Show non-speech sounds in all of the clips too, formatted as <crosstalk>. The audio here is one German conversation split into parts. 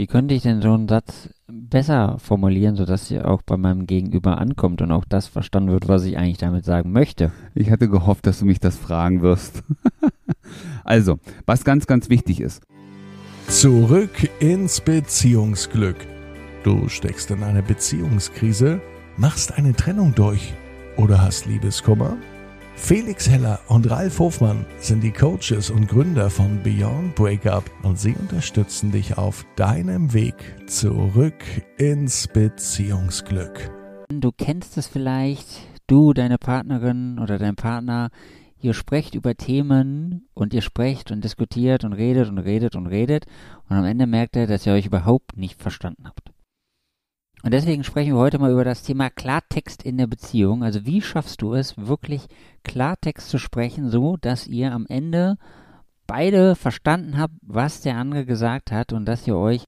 Wie könnte ich denn so einen Satz besser formulieren, sodass sie auch bei meinem Gegenüber ankommt und auch das verstanden wird, was ich eigentlich damit sagen möchte? Ich hatte gehofft, dass du mich das fragen wirst. <laughs> also, was ganz, ganz wichtig ist. Zurück ins Beziehungsglück. Du steckst in einer Beziehungskrise, machst eine Trennung durch oder hast Liebeskummer? Felix Heller und Ralf Hofmann sind die Coaches und Gründer von Beyond Breakup und sie unterstützen dich auf deinem Weg zurück ins Beziehungsglück. Du kennst es vielleicht, du, deine Partnerin oder dein Partner, ihr sprecht über Themen und ihr sprecht und diskutiert und redet und redet und redet und am Ende merkt ihr, dass ihr euch überhaupt nicht verstanden habt. Und deswegen sprechen wir heute mal über das Thema Klartext in der Beziehung. Also wie schaffst du es, wirklich Klartext zu sprechen, so dass ihr am Ende beide verstanden habt, was der andere gesagt hat und dass ihr euch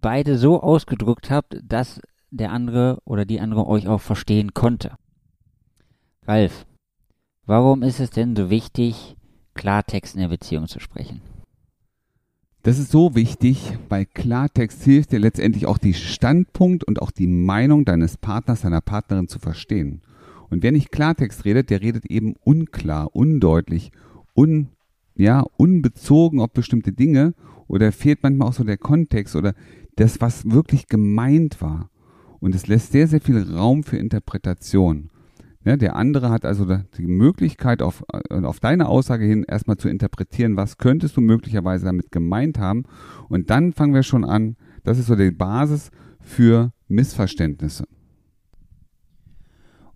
beide so ausgedrückt habt, dass der andere oder die andere euch auch verstehen konnte. Ralf, warum ist es denn so wichtig, Klartext in der Beziehung zu sprechen? Das ist so wichtig, weil Klartext hilft dir letztendlich auch die Standpunkt und auch die Meinung deines Partners, deiner Partnerin zu verstehen. Und wer nicht Klartext redet, der redet eben unklar, undeutlich, un, ja, unbezogen auf bestimmte Dinge oder fehlt manchmal auch so der Kontext oder das, was wirklich gemeint war. Und es lässt sehr, sehr viel Raum für Interpretation. Ja, der andere hat also die Möglichkeit, auf, äh, auf deine Aussage hin erstmal zu interpretieren, was könntest du möglicherweise damit gemeint haben. Und dann fangen wir schon an, das ist so die Basis für Missverständnisse.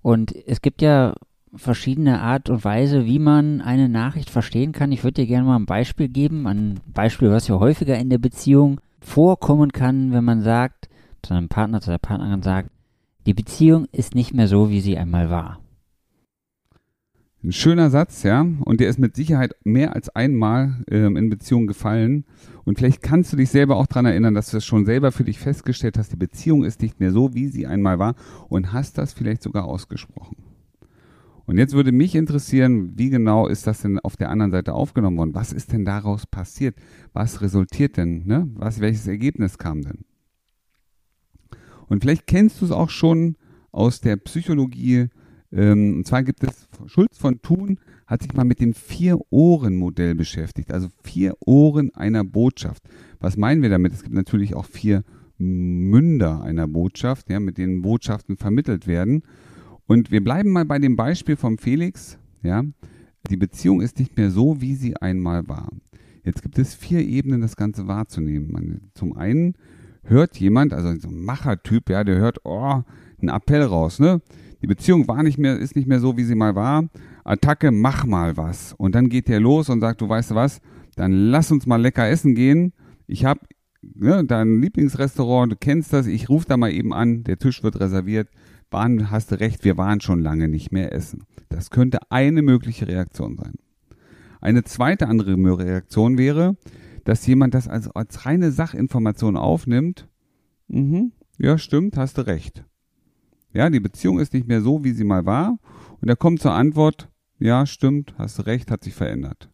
Und es gibt ja verschiedene Art und Weise, wie man eine Nachricht verstehen kann. Ich würde dir gerne mal ein Beispiel geben, ein Beispiel, was ja häufiger in der Beziehung vorkommen kann, wenn man sagt, zu einem Partner, zu der Partnerin sagt, die Beziehung ist nicht mehr so, wie sie einmal war. Ein schöner Satz, ja, und der ist mit Sicherheit mehr als einmal ähm, in Beziehung gefallen. Und vielleicht kannst du dich selber auch daran erinnern, dass du das schon selber für dich festgestellt hast, die Beziehung ist nicht mehr so, wie sie einmal war und hast das vielleicht sogar ausgesprochen. Und jetzt würde mich interessieren, wie genau ist das denn auf der anderen Seite aufgenommen worden? Was ist denn daraus passiert? Was resultiert denn? Ne? Was, welches Ergebnis kam denn? Und vielleicht kennst du es auch schon aus der Psychologie. Ähm, und zwar gibt es, Schulz von Thun hat sich mal mit dem Vier-Ohren-Modell beschäftigt. Also vier Ohren einer Botschaft. Was meinen wir damit? Es gibt natürlich auch vier Münder einer Botschaft, ja, mit denen Botschaften vermittelt werden. Und wir bleiben mal bei dem Beispiel vom Felix. Ja, die Beziehung ist nicht mehr so, wie sie einmal war. Jetzt gibt es vier Ebenen, das Ganze wahrzunehmen. Zum einen hört jemand, also so ein Machertyp, ja, der hört, oh, einen Appell raus, ne? Die Beziehung war nicht mehr, ist nicht mehr so, wie sie mal war. Attacke, mach mal was. Und dann geht der los und sagt, du weißt was, dann lass uns mal lecker essen gehen. Ich habe ne, dein Lieblingsrestaurant, du kennst das, ich rufe da mal eben an, der Tisch wird reserviert. Waren, hast du recht, wir waren schon lange nicht mehr essen. Das könnte eine mögliche Reaktion sein. Eine zweite andere Reaktion wäre, dass jemand das als, als reine Sachinformation aufnimmt. Mhm, ja, stimmt, hast du recht. Ja, die Beziehung ist nicht mehr so, wie sie mal war. Und er kommt zur Antwort, ja, stimmt, hast du recht, hat sich verändert.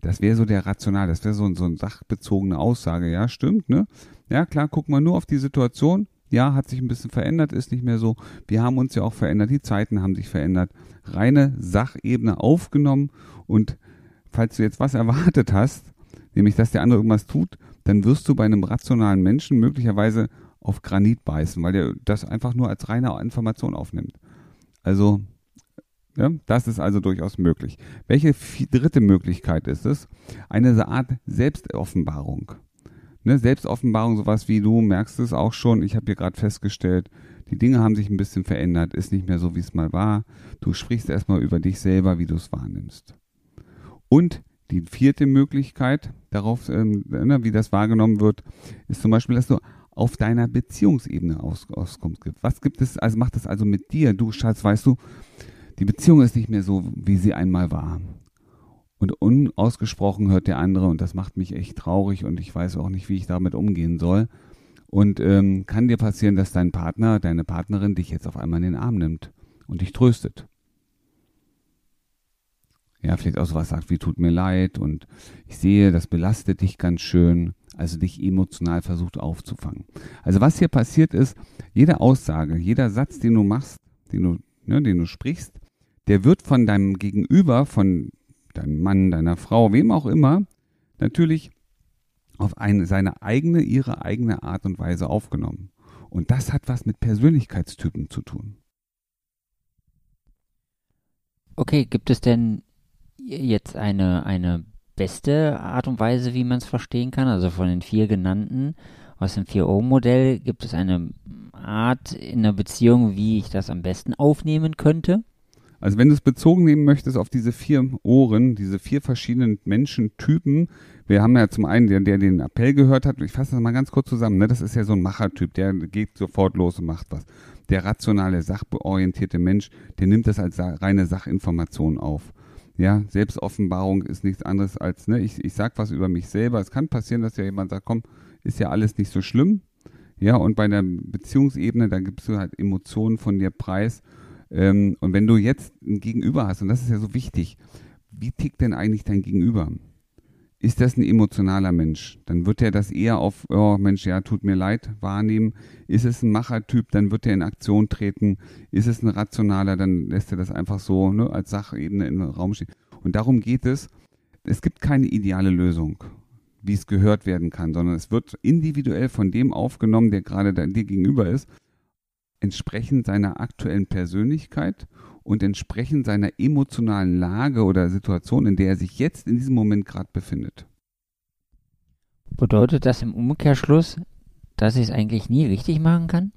Das wäre so der Rational, das wäre so, so eine sachbezogene Aussage. Ja, stimmt, ne? Ja, klar, guck mal nur auf die Situation. Ja, hat sich ein bisschen verändert, ist nicht mehr so. Wir haben uns ja auch verändert, die Zeiten haben sich verändert. Reine Sachebene aufgenommen und falls du jetzt was erwartet hast, nämlich dass der andere irgendwas tut, dann wirst du bei einem rationalen Menschen möglicherweise auf Granit beißen, weil der das einfach nur als reine Information aufnimmt. Also, ja, das ist also durchaus möglich. Welche dritte Möglichkeit ist es? Eine Art Selbstoffenbarung. Ne, Selbstoffenbarung, sowas wie du merkst es auch schon, ich habe hier gerade festgestellt, die Dinge haben sich ein bisschen verändert, ist nicht mehr so, wie es mal war. Du sprichst erstmal über dich selber, wie du es wahrnimmst. Und die vierte Möglichkeit darauf, ähm, ne, wie das wahrgenommen wird, ist zum Beispiel, dass du auf deiner Beziehungsebene aus, auskommst. Was gibt es, also macht das also mit dir? Du Schatz, weißt du, die Beziehung ist nicht mehr so, wie sie einmal war. Und unausgesprochen hört der andere, und das macht mich echt traurig und ich weiß auch nicht, wie ich damit umgehen soll. Und ähm, kann dir passieren, dass dein Partner, deine Partnerin dich jetzt auf einmal in den Arm nimmt und dich tröstet ja, vielleicht auch sowas sagt wie tut mir leid und ich sehe, das belastet dich ganz schön. also dich emotional versucht aufzufangen. Also was hier passiert ist, jede Aussage, jeder Satz, den du machst, den du, ne, den du sprichst, der wird von deinem Gegenüber, von deinem Mann, deiner Frau, wem auch immer, natürlich auf eine, seine eigene, ihre eigene Art und Weise aufgenommen. Und das hat was mit Persönlichkeitstypen zu tun. Okay, gibt es denn jetzt eine, eine beste Art und Weise, wie man es verstehen kann? Also von den vier genannten, aus dem 4-O-Modell, gibt es eine Art in der Beziehung, wie ich das am besten aufnehmen könnte? Also wenn du es bezogen nehmen möchtest auf diese vier Ohren, diese vier verschiedenen Menschentypen, wir haben ja zum einen der, der den Appell gehört hat, ich fasse das mal ganz kurz zusammen, ne? das ist ja so ein Machertyp, der geht sofort los und macht was. Der rationale, sachorientierte Mensch, der nimmt das als reine Sachinformation auf. Ja, Selbstoffenbarung ist nichts anderes als, ne, ich, ich sag was über mich selber. Es kann passieren, dass ja jemand sagt, komm, ist ja alles nicht so schlimm. Ja, und bei der Beziehungsebene, da gibst du halt Emotionen von dir preis ähm, und wenn du jetzt ein Gegenüber hast, und das ist ja so wichtig, wie tickt denn eigentlich dein Gegenüber? Ist das ein emotionaler Mensch? Dann wird er das eher auf, oh Mensch, ja, tut mir leid, wahrnehmen. Ist es ein Machertyp, dann wird er in Aktion treten. Ist es ein rationaler, dann lässt er das einfach so ne, als Sachebene den Raum stehen. Und darum geht es. Es gibt keine ideale Lösung, wie es gehört werden kann, sondern es wird individuell von dem aufgenommen, der gerade dir gegenüber ist entsprechend seiner aktuellen Persönlichkeit und entsprechend seiner emotionalen Lage oder Situation, in der er sich jetzt in diesem Moment gerade befindet. Bedeutet das im Umkehrschluss, dass ich es eigentlich nie richtig machen kann?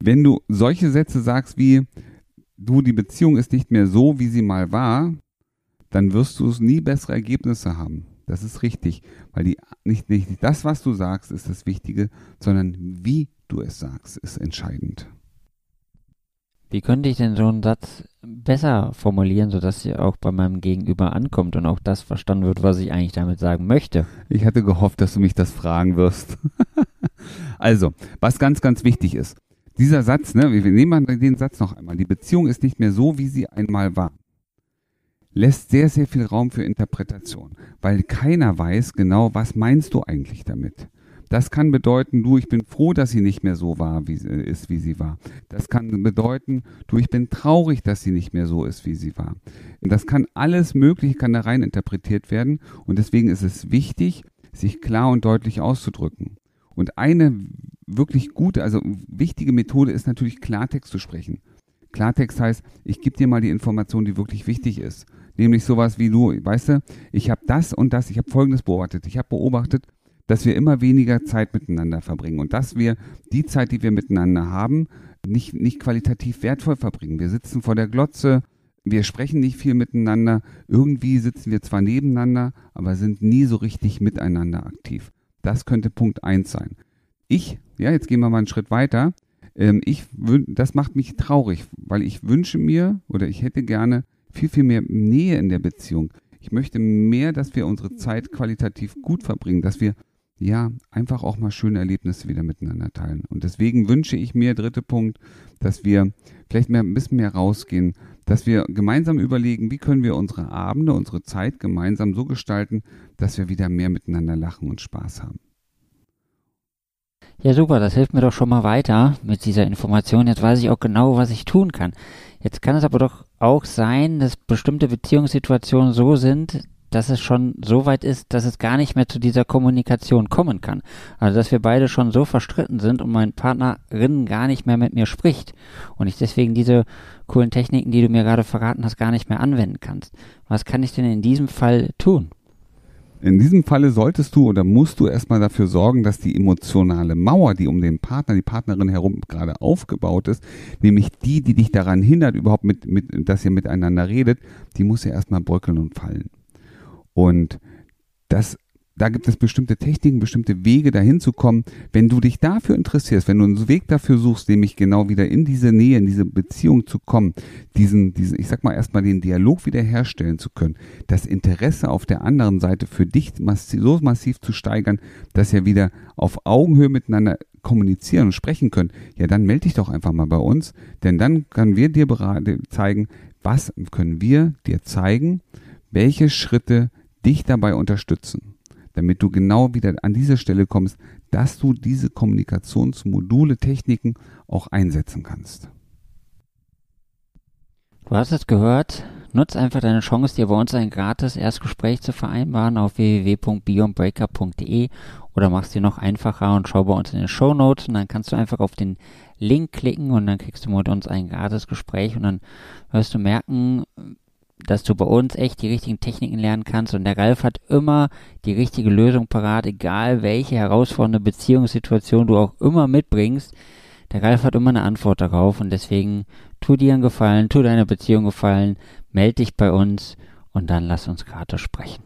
Wenn du solche Sätze sagst wie, du, die Beziehung ist nicht mehr so, wie sie mal war, dann wirst du nie bessere Ergebnisse haben. Das ist richtig, weil die, nicht, nicht das, was du sagst, ist das Wichtige, sondern wie du es sagst, ist entscheidend. Wie könnte ich denn so einen Satz besser formulieren, sodass er auch bei meinem Gegenüber ankommt und auch das verstanden wird, was ich eigentlich damit sagen möchte? Ich hatte gehofft, dass du mich das fragen wirst. <laughs> also, was ganz, ganz wichtig ist. Dieser Satz, ne, wir nehmen den Satz noch einmal. Die Beziehung ist nicht mehr so, wie sie einmal war. Lässt sehr, sehr viel Raum für Interpretation, weil keiner weiß genau, was meinst du eigentlich damit. Das kann bedeuten, du, ich bin froh, dass sie nicht mehr so war, wie sie ist, wie sie war. Das kann bedeuten, du, ich bin traurig, dass sie nicht mehr so ist, wie sie war. Das kann alles Mögliche, kann da rein interpretiert werden. Und deswegen ist es wichtig, sich klar und deutlich auszudrücken. Und eine wirklich gute, also wichtige Methode ist natürlich Klartext zu sprechen. Klartext heißt, ich gebe dir mal die Information, die wirklich wichtig ist. Nämlich sowas wie du, weißt du, ich habe das und das, ich habe Folgendes beobachtet. Ich habe beobachtet, dass wir immer weniger Zeit miteinander verbringen und dass wir die Zeit, die wir miteinander haben, nicht, nicht qualitativ wertvoll verbringen. Wir sitzen vor der Glotze, wir sprechen nicht viel miteinander, irgendwie sitzen wir zwar nebeneinander, aber sind nie so richtig miteinander aktiv. Das könnte Punkt eins sein. Ich, ja, jetzt gehen wir mal einen Schritt weiter. Ähm, ich, das macht mich traurig, weil ich wünsche mir oder ich hätte gerne viel, viel mehr Nähe in der Beziehung. Ich möchte mehr, dass wir unsere Zeit qualitativ gut verbringen, dass wir ja, einfach auch mal schöne Erlebnisse wieder miteinander teilen. Und deswegen wünsche ich mir, dritter Punkt, dass wir vielleicht mehr, ein bisschen mehr rausgehen, dass wir gemeinsam überlegen, wie können wir unsere Abende, unsere Zeit gemeinsam so gestalten, dass wir wieder mehr miteinander lachen und Spaß haben. Ja, super, das hilft mir doch schon mal weiter mit dieser Information. Jetzt weiß ich auch genau, was ich tun kann. Jetzt kann es aber doch auch sein, dass bestimmte Beziehungssituationen so sind, dass es schon so weit ist, dass es gar nicht mehr zu dieser Kommunikation kommen kann. Also dass wir beide schon so verstritten sind und mein Partnerin gar nicht mehr mit mir spricht und ich deswegen diese coolen Techniken, die du mir gerade verraten hast, gar nicht mehr anwenden kannst. Was kann ich denn in diesem Fall tun? In diesem Falle solltest du oder musst du erstmal dafür sorgen, dass die emotionale Mauer, die um den Partner, die Partnerin herum gerade aufgebaut ist, nämlich die, die dich daran hindert, überhaupt mit, mit, dass ihr miteinander redet, die muss ja erstmal bröckeln und fallen. Und das, da gibt es bestimmte Techniken, bestimmte Wege, dahin zu kommen. Wenn du dich dafür interessierst, wenn du einen Weg dafür suchst, nämlich genau wieder in diese Nähe, in diese Beziehung zu kommen, diesen, diesen, ich sag mal erstmal den Dialog wiederherstellen zu können, das Interesse auf der anderen Seite für dich massiv, so massiv zu steigern, dass ihr wieder auf Augenhöhe miteinander kommunizieren und sprechen könnt, ja, dann melde dich doch einfach mal bei uns, denn dann können wir dir zeigen, was können wir dir zeigen, welche Schritte dich dabei unterstützen. damit du genau wieder an diese Stelle kommst, dass du diese Kommunikationsmodule, Techniken auch einsetzen kannst. Du hast es gehört. Nutz einfach deine Chance, dir bei uns ein gratis Erstgespräch zu vereinbaren auf www.beyondbreakup.de oder machst dir noch einfacher und schau bei uns in den Show Notes und dann kannst du einfach auf den Link klicken und dann kriegst du mit uns ein gratis Gespräch und dann wirst du merken, dass du bei uns echt die richtigen Techniken lernen kannst und der Ralf hat immer die richtige Lösung parat, egal welche herausfordernde Beziehungssituation du auch immer mitbringst. Der Ralf hat immer eine Antwort darauf und deswegen tu dir einen Gefallen, tu deiner Beziehung Gefallen, melde dich bei uns und dann lass uns gerade sprechen.